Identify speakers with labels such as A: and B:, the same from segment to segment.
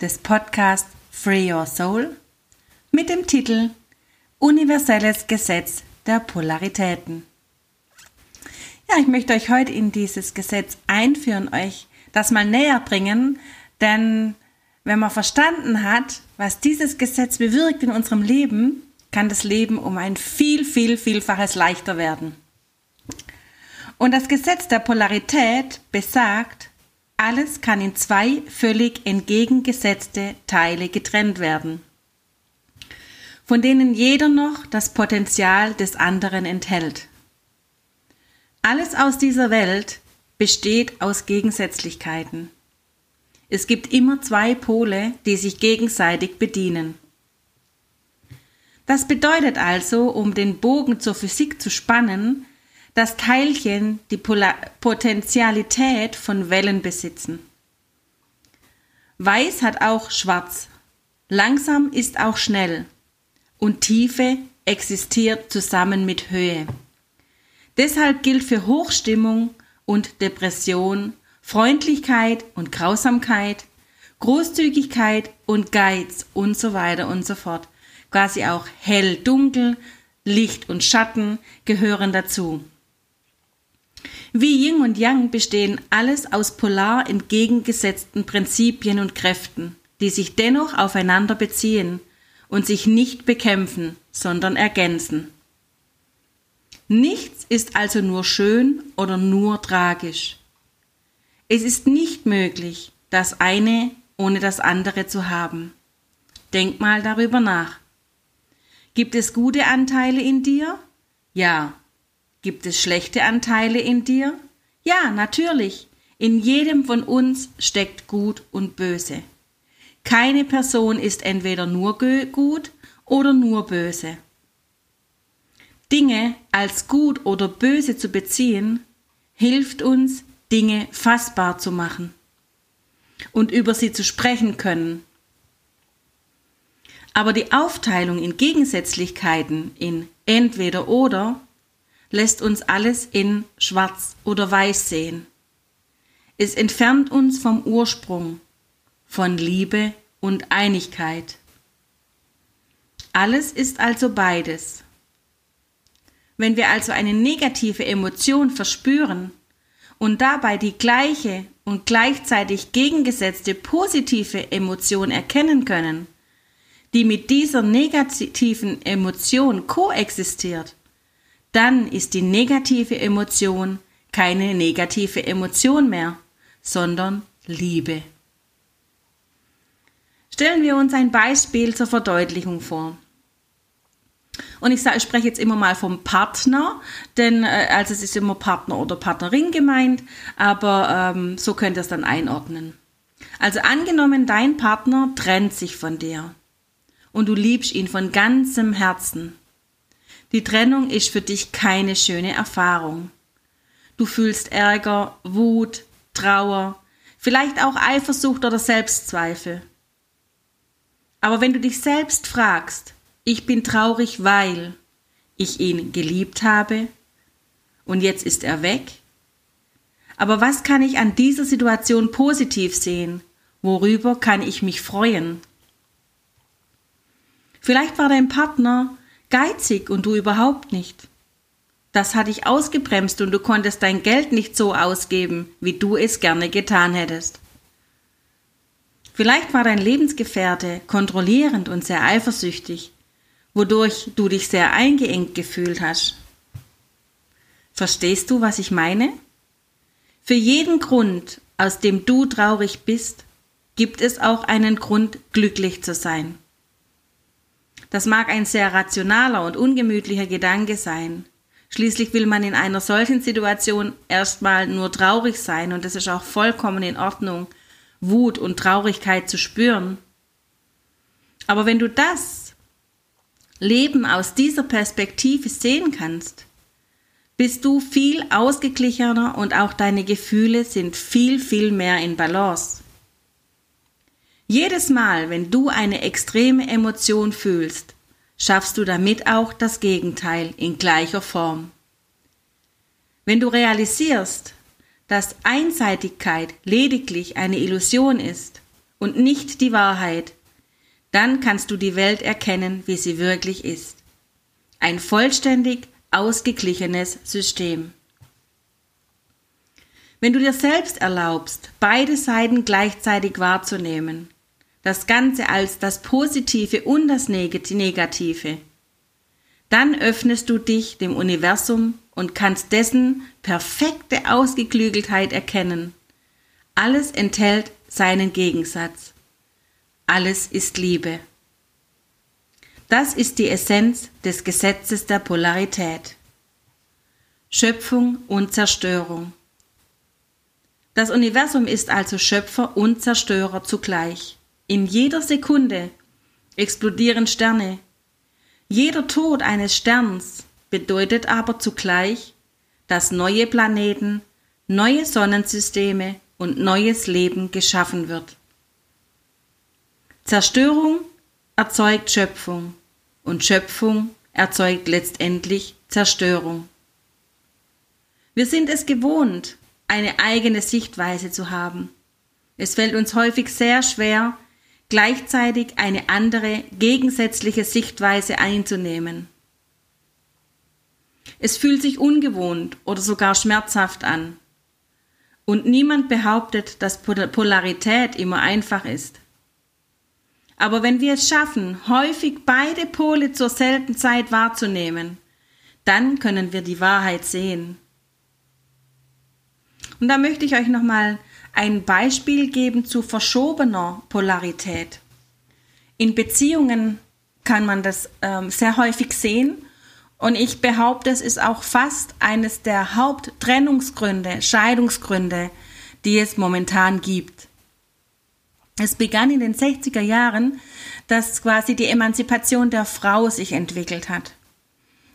A: des Podcasts Free Your Soul mit dem Titel Universelles Gesetz der Polaritäten. Ja, ich möchte euch heute in dieses Gesetz einführen, euch das mal näher bringen, denn wenn man verstanden hat, was dieses Gesetz bewirkt in unserem Leben, kann das Leben um ein viel, viel, vielfaches leichter werden. Und das Gesetz der Polarität besagt, alles kann in zwei völlig entgegengesetzte Teile getrennt werden, von denen jeder noch das Potenzial des anderen enthält. Alles aus dieser Welt besteht aus Gegensätzlichkeiten. Es gibt immer zwei Pole, die sich gegenseitig bedienen. Das bedeutet also, um den Bogen zur Physik zu spannen, dass Teilchen die Polar Potentialität von Wellen besitzen. Weiß hat auch schwarz. Langsam ist auch schnell. Und Tiefe existiert zusammen mit Höhe. Deshalb gilt für Hochstimmung und Depression Freundlichkeit und Grausamkeit, Großzügigkeit und Geiz und so weiter und so fort. Quasi auch hell, dunkel, Licht und Schatten gehören dazu. Wie Yin und Yang bestehen alles aus polar entgegengesetzten Prinzipien und Kräften, die sich dennoch aufeinander beziehen und sich nicht bekämpfen, sondern ergänzen. Nichts ist also nur schön oder nur tragisch. Es ist nicht möglich, das eine ohne das andere zu haben. Denk mal darüber nach. Gibt es gute Anteile in dir? Ja. Gibt es schlechte Anteile in dir? Ja, natürlich. In jedem von uns steckt Gut und Böse. Keine Person ist entweder nur gut oder nur böse. Dinge als gut oder böse zu beziehen, hilft uns, Dinge fassbar zu machen und über sie zu sprechen können. Aber die Aufteilung in Gegensätzlichkeiten in entweder oder lässt uns alles in schwarz oder weiß sehen. Es entfernt uns vom Ursprung, von Liebe und Einigkeit. Alles ist also beides. Wenn wir also eine negative Emotion verspüren und dabei die gleiche und gleichzeitig gegengesetzte positive Emotion erkennen können, die mit dieser negativen Emotion koexistiert, dann ist die negative Emotion keine negative Emotion mehr, sondern Liebe. Stellen wir uns ein Beispiel zur Verdeutlichung vor. Und ich, sage, ich spreche jetzt immer mal vom Partner, denn äh, also es ist immer Partner oder Partnerin gemeint, aber ähm, so könnt ihr es dann einordnen. Also angenommen, dein Partner trennt sich von dir und du liebst ihn von ganzem Herzen. Die Trennung ist für dich keine schöne Erfahrung. Du fühlst Ärger, Wut, Trauer, vielleicht auch Eifersucht oder Selbstzweifel. Aber wenn du dich selbst fragst, ich bin traurig, weil ich ihn geliebt habe und jetzt ist er weg, aber was kann ich an dieser Situation positiv sehen? Worüber kann ich mich freuen? Vielleicht war dein Partner geizig und du überhaupt nicht. Das hat dich ausgebremst und du konntest dein Geld nicht so ausgeben, wie du es gerne getan hättest. Vielleicht war dein Lebensgefährte kontrollierend und sehr eifersüchtig, wodurch du dich sehr eingeengt gefühlt hast. Verstehst du, was ich meine? Für jeden Grund, aus dem du traurig bist, gibt es auch einen Grund, glücklich zu sein. Das mag ein sehr rationaler und ungemütlicher Gedanke sein. Schließlich will man in einer solchen Situation erstmal nur traurig sein und das ist auch vollkommen in Ordnung Wut und Traurigkeit zu spüren. Aber wenn du das Leben aus dieser Perspektive sehen kannst, bist du viel ausgeglichener und auch deine Gefühle sind viel, viel mehr in Balance. Jedes Mal, wenn du eine extreme Emotion fühlst, schaffst du damit auch das Gegenteil in gleicher Form. Wenn du realisierst, dass Einseitigkeit lediglich eine Illusion ist und nicht die Wahrheit, dann kannst du die Welt erkennen, wie sie wirklich ist. Ein vollständig ausgeglichenes System. Wenn du dir selbst erlaubst, beide Seiten gleichzeitig wahrzunehmen, das Ganze als das Positive und das Negative, dann öffnest du dich dem Universum und kannst dessen perfekte Ausgeklügeltheit erkennen. Alles enthält seinen Gegensatz. Alles ist Liebe. Das ist die Essenz des Gesetzes der Polarität. Schöpfung und Zerstörung. Das Universum ist also Schöpfer und Zerstörer zugleich. In jeder Sekunde explodieren Sterne. Jeder Tod eines Sterns bedeutet aber zugleich, dass neue Planeten, neue Sonnensysteme und neues Leben geschaffen wird. Zerstörung erzeugt Schöpfung und Schöpfung erzeugt letztendlich Zerstörung. Wir sind es gewohnt, eine eigene Sichtweise zu haben. Es fällt uns häufig sehr schwer, gleichzeitig eine andere, gegensätzliche Sichtweise einzunehmen. Es fühlt sich ungewohnt oder sogar schmerzhaft an. Und niemand behauptet, dass Polarität immer einfach ist. Aber wenn wir es schaffen, häufig beide Pole zur selben Zeit wahrzunehmen, dann können wir die Wahrheit sehen. Und da möchte ich euch nochmal ein Beispiel geben zu verschobener Polarität. In Beziehungen kann man das ähm, sehr häufig sehen und ich behaupte, es ist auch fast eines der Haupttrennungsgründe, Scheidungsgründe, die es momentan gibt. Es begann in den 60er Jahren, dass quasi die Emanzipation der Frau sich entwickelt hat.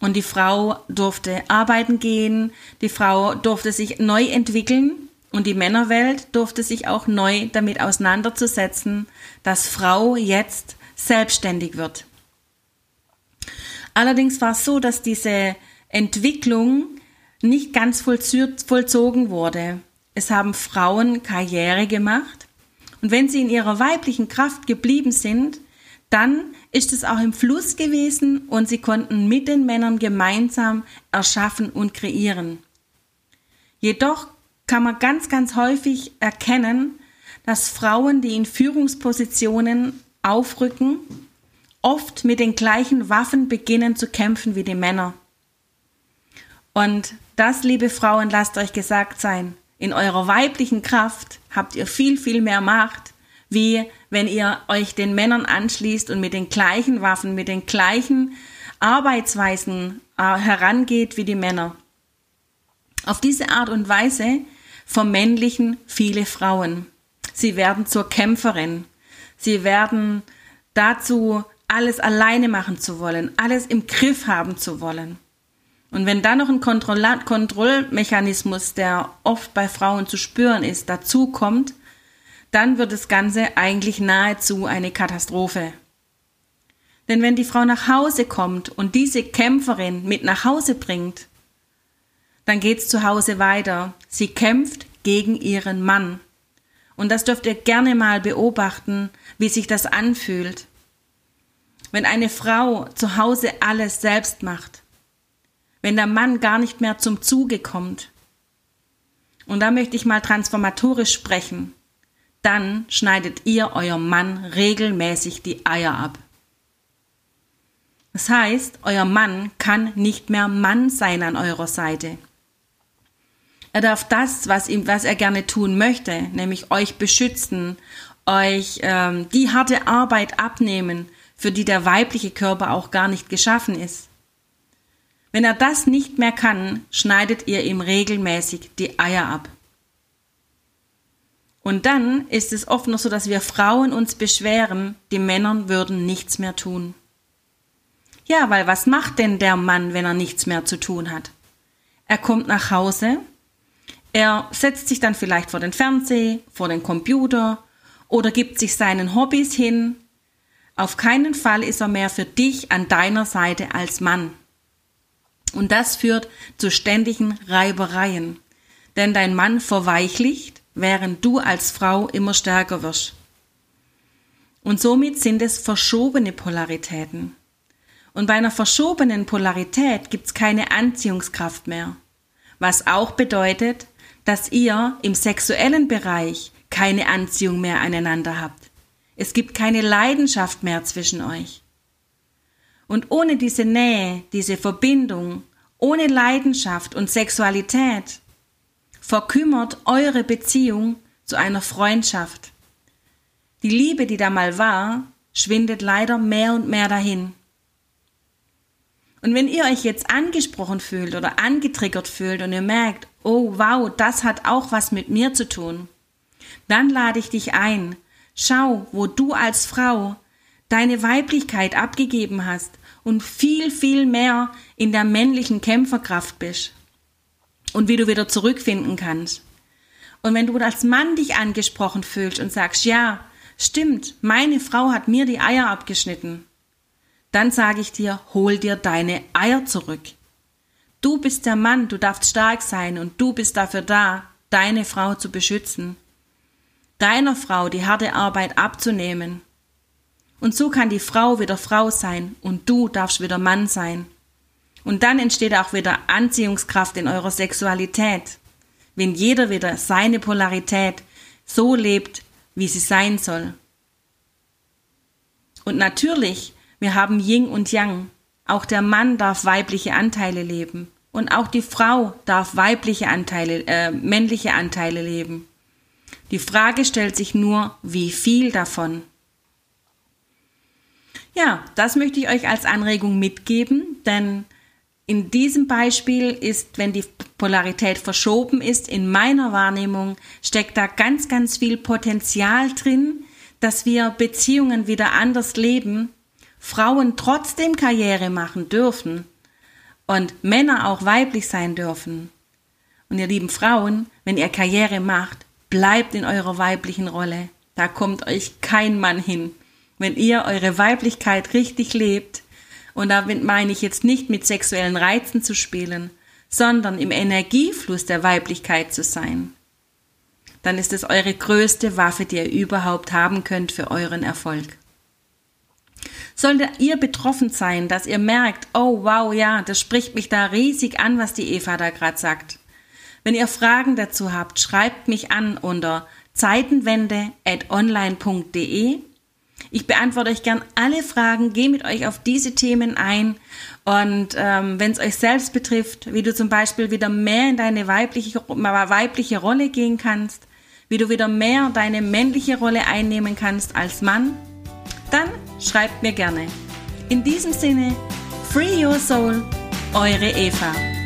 A: Und die Frau durfte arbeiten gehen, die Frau durfte sich neu entwickeln und die Männerwelt durfte sich auch neu damit auseinanderzusetzen, dass Frau jetzt selbstständig wird. Allerdings war es so, dass diese Entwicklung nicht ganz vollzogen wurde. Es haben Frauen Karriere gemacht und wenn sie in ihrer weiblichen Kraft geblieben sind, dann ist es auch im Fluss gewesen und sie konnten mit den Männern gemeinsam erschaffen und kreieren. Jedoch kann man ganz, ganz häufig erkennen, dass Frauen, die in Führungspositionen aufrücken, oft mit den gleichen Waffen beginnen zu kämpfen wie die Männer. Und das, liebe Frauen, lasst euch gesagt sein, in eurer weiblichen Kraft habt ihr viel, viel mehr Macht, wie wenn ihr euch den Männern anschließt und mit den gleichen Waffen, mit den gleichen Arbeitsweisen äh, herangeht wie die Männer. Auf diese Art und Weise vermännlichen viele Frauen. Sie werden zur Kämpferin. Sie werden dazu alles alleine machen zu wollen, alles im Griff haben zu wollen. Und wenn dann noch ein Kontroll Kontrollmechanismus, der oft bei Frauen zu spüren ist, dazu kommt, dann wird das Ganze eigentlich nahezu eine Katastrophe. Denn wenn die Frau nach Hause kommt und diese Kämpferin mit nach Hause bringt, dann geht's zu Hause weiter. Sie kämpft gegen ihren Mann. Und das dürft ihr gerne mal beobachten, wie sich das anfühlt wenn eine Frau zu Hause alles selbst macht, wenn der Mann gar nicht mehr zum Zuge kommt. Und da möchte ich mal transformatorisch sprechen. Dann schneidet ihr eurem Mann regelmäßig die Eier ab. Das heißt, euer Mann kann nicht mehr Mann sein an eurer Seite. Er darf das, was, ihm, was er gerne tun möchte, nämlich euch beschützen, euch ähm, die harte Arbeit abnehmen, für die der weibliche Körper auch gar nicht geschaffen ist. Wenn er das nicht mehr kann, schneidet ihr ihm regelmäßig die Eier ab. Und dann ist es oft noch so, dass wir Frauen uns beschweren, die Männer würden nichts mehr tun. Ja, weil was macht denn der Mann, wenn er nichts mehr zu tun hat? Er kommt nach Hause, er setzt sich dann vielleicht vor den Fernseher, vor den Computer oder gibt sich seinen Hobbys hin. Auf keinen Fall ist er mehr für dich an deiner Seite als Mann. Und das führt zu ständigen Reibereien. Denn dein Mann verweichlicht, während du als Frau immer stärker wirst. Und somit sind es verschobene Polaritäten. Und bei einer verschobenen Polarität gibt's keine Anziehungskraft mehr. Was auch bedeutet, dass ihr im sexuellen Bereich keine Anziehung mehr aneinander habt. Es gibt keine Leidenschaft mehr zwischen euch. Und ohne diese Nähe, diese Verbindung, ohne Leidenschaft und Sexualität, verkümmert eure Beziehung zu einer Freundschaft. Die Liebe, die da mal war, schwindet leider mehr und mehr dahin. Und wenn ihr euch jetzt angesprochen fühlt oder angetriggert fühlt und ihr merkt, oh wow, das hat auch was mit mir zu tun, dann lade ich dich ein, schau, wo du als Frau deine Weiblichkeit abgegeben hast und viel, viel mehr in der männlichen Kämpferkraft bist und wie du wieder zurückfinden kannst. Und wenn du als Mann dich angesprochen fühlst und sagst, ja, stimmt, meine Frau hat mir die Eier abgeschnitten, dann sage ich dir, hol dir deine Eier zurück. Du bist der Mann, du darfst stark sein und du bist dafür da, deine Frau zu beschützen. Deiner Frau die harte Arbeit abzunehmen. Und so kann die Frau wieder Frau sein und du darfst wieder Mann sein. Und dann entsteht auch wieder Anziehungskraft in eurer Sexualität, wenn jeder wieder seine Polarität so lebt, wie sie sein soll. Und natürlich wir haben Yin und Yang. Auch der Mann darf weibliche Anteile leben. Und auch die Frau darf weibliche Anteile, äh, männliche Anteile leben. Die Frage stellt sich nur, wie viel davon? Ja, das möchte ich euch als Anregung mitgeben, denn in diesem Beispiel ist, wenn die Polarität verschoben ist, in meiner Wahrnehmung steckt da ganz, ganz viel Potenzial drin, dass wir Beziehungen wieder anders leben, Frauen trotzdem Karriere machen dürfen und Männer auch weiblich sein dürfen. Und ihr lieben Frauen, wenn ihr Karriere macht, bleibt in eurer weiblichen Rolle. Da kommt euch kein Mann hin. Wenn ihr eure Weiblichkeit richtig lebt, und damit meine ich jetzt nicht mit sexuellen Reizen zu spielen, sondern im Energiefluss der Weiblichkeit zu sein, dann ist es eure größte Waffe, die ihr überhaupt haben könnt für euren Erfolg. Sollte ihr betroffen sein, dass ihr merkt, oh wow, ja, das spricht mich da riesig an, was die Eva da gerade sagt. Wenn ihr Fragen dazu habt, schreibt mich an unter zeitenwende.online.de. Ich beantworte euch gern alle Fragen, gehe mit euch auf diese Themen ein und ähm, wenn es euch selbst betrifft, wie du zum Beispiel wieder mehr in deine weibliche, weibliche Rolle gehen kannst, wie du wieder mehr deine männliche Rolle einnehmen kannst als Mann, dann schreibt mir gerne. In diesem Sinne, Free Your Soul, eure Eva.